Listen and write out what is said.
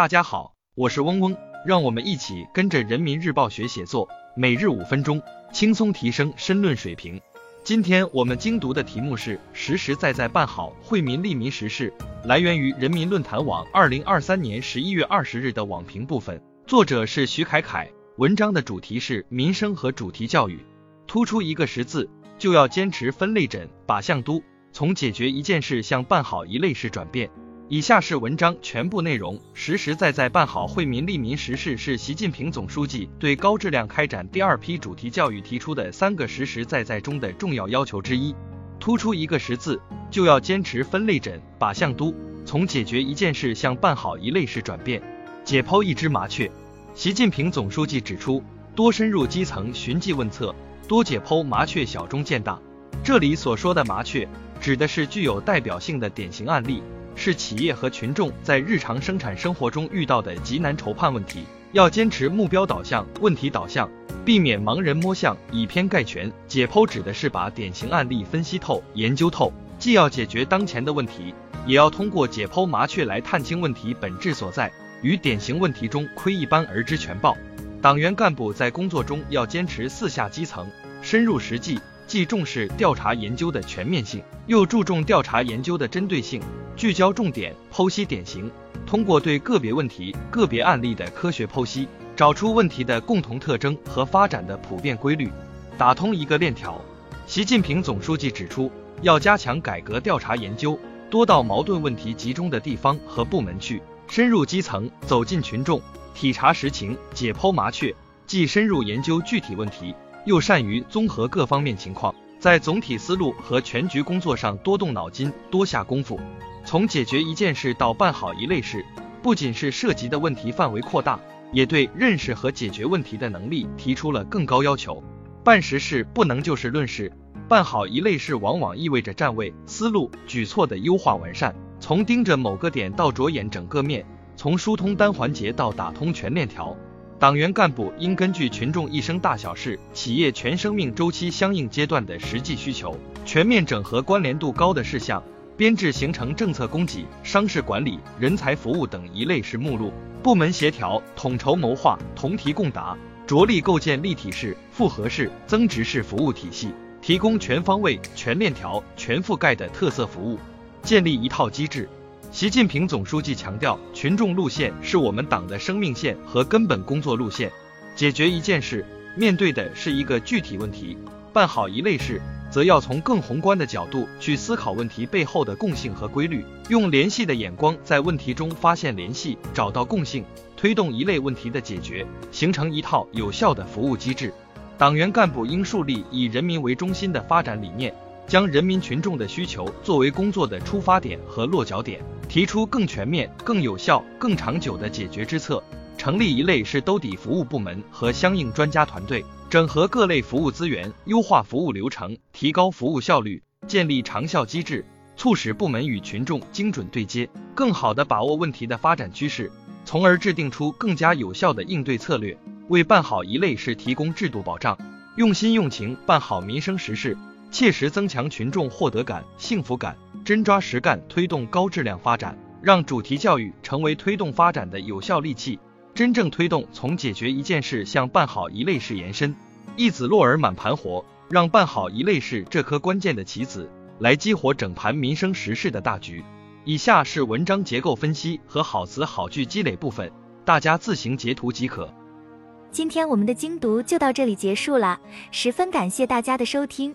大家好，我是嗡嗡，让我们一起跟着人民日报学写作，每日五分钟，轻松提升申论水平。今天我们精读的题目是实实在在办好惠民利民实事，来源于人民论坛网二零二三年十一月二十日的网评部分，作者是徐凯凯，文章的主题是民生和主题教育，突出一个实字，就要坚持分类诊，把向督，从解决一件事向办好一类事转变。以下是文章全部内容。实实在在办好惠民利民实事，是习近平总书记对高质量开展第二批主题教育提出的三个实实在在中的重要要求之一。突出一个实字，就要坚持分类诊，靶向督，从解决一件事向办好一类事转变。解剖一只麻雀。习近平总书记指出，多深入基层寻迹问策，多解剖麻雀小中见大。这里所说的麻雀，指的是具有代表性的典型案例。是企业和群众在日常生产生活中遇到的极难筹判问题，要坚持目标导向、问题导向，避免盲人摸象、以偏概全。解剖指的是把典型案例分析透、研究透，既要解决当前的问题，也要通过解剖麻雀来探清问题本质所在，与典型问题中窥一斑而知全豹。党员干部在工作中要坚持四下基层，深入实际。既重视调查研究的全面性，又注重调查研究的针对性，聚焦重点，剖析典型，通过对个别问题、个别案例的科学剖析，找出问题的共同特征和发展的普遍规律，打通一个链条。习近平总书记指出，要加强改革调查研究，多到矛盾问题集中的地方和部门去，深入基层，走进群众，体察实情，解剖麻雀，既深入研究具体问题。又善于综合各方面情况，在总体思路和全局工作上多动脑筋、多下功夫。从解决一件事到办好一类事，不仅是涉及的问题范围扩大，也对认识和解决问题的能力提出了更高要求。办实事不能就事论事，办好一类事往往意味着站位、思路、举措的优化完善。从盯着某个点到着眼整个面，从疏通单环节到打通全链条。党员干部应根据群众一生大小事、企业全生命周期相应阶段的实际需求，全面整合关联度高的事项，编制形成政策供给、商事管理、人才服务等一类式目录，部门协调、统筹谋划、同题共答，着力构建立体式、复合式、增值式服务体系，提供全方位、全链条、全覆盖的特色服务，建立一套机制。习近平总书记强调，群众路线是我们党的生命线和根本工作路线。解决一件事，面对的是一个具体问题；办好一类事，则要从更宏观的角度去思考问题背后的共性和规律，用联系的眼光在问题中发现联系，找到共性，推动一类问题的解决，形成一套有效的服务机制。党员干部应树立以人民为中心的发展理念。将人民群众的需求作为工作的出发点和落脚点，提出更全面、更有效、更长久的解决之策。成立一类是兜底服务部门和相应专家团队，整合各类服务资源，优化服务流程，提高服务效率，建立长效机制，促使部门与群众精准对接，更好地把握问题的发展趋势，从而制定出更加有效的应对策略，为办好一类事提供制度保障。用心用情办好民生实事。切实增强群众获得感、幸福感，真抓实干推动高质量发展，让主题教育成为推动发展的有效利器，真正推动从解决一件事向办好一类事延伸。一子落而满盘活，让办好一类事这颗关键的棋子来激活整盘民生实事的大局。以下是文章结构分析和好词好句积累部分，大家自行截图即可。今天我们的精读就到这里结束了，十分感谢大家的收听。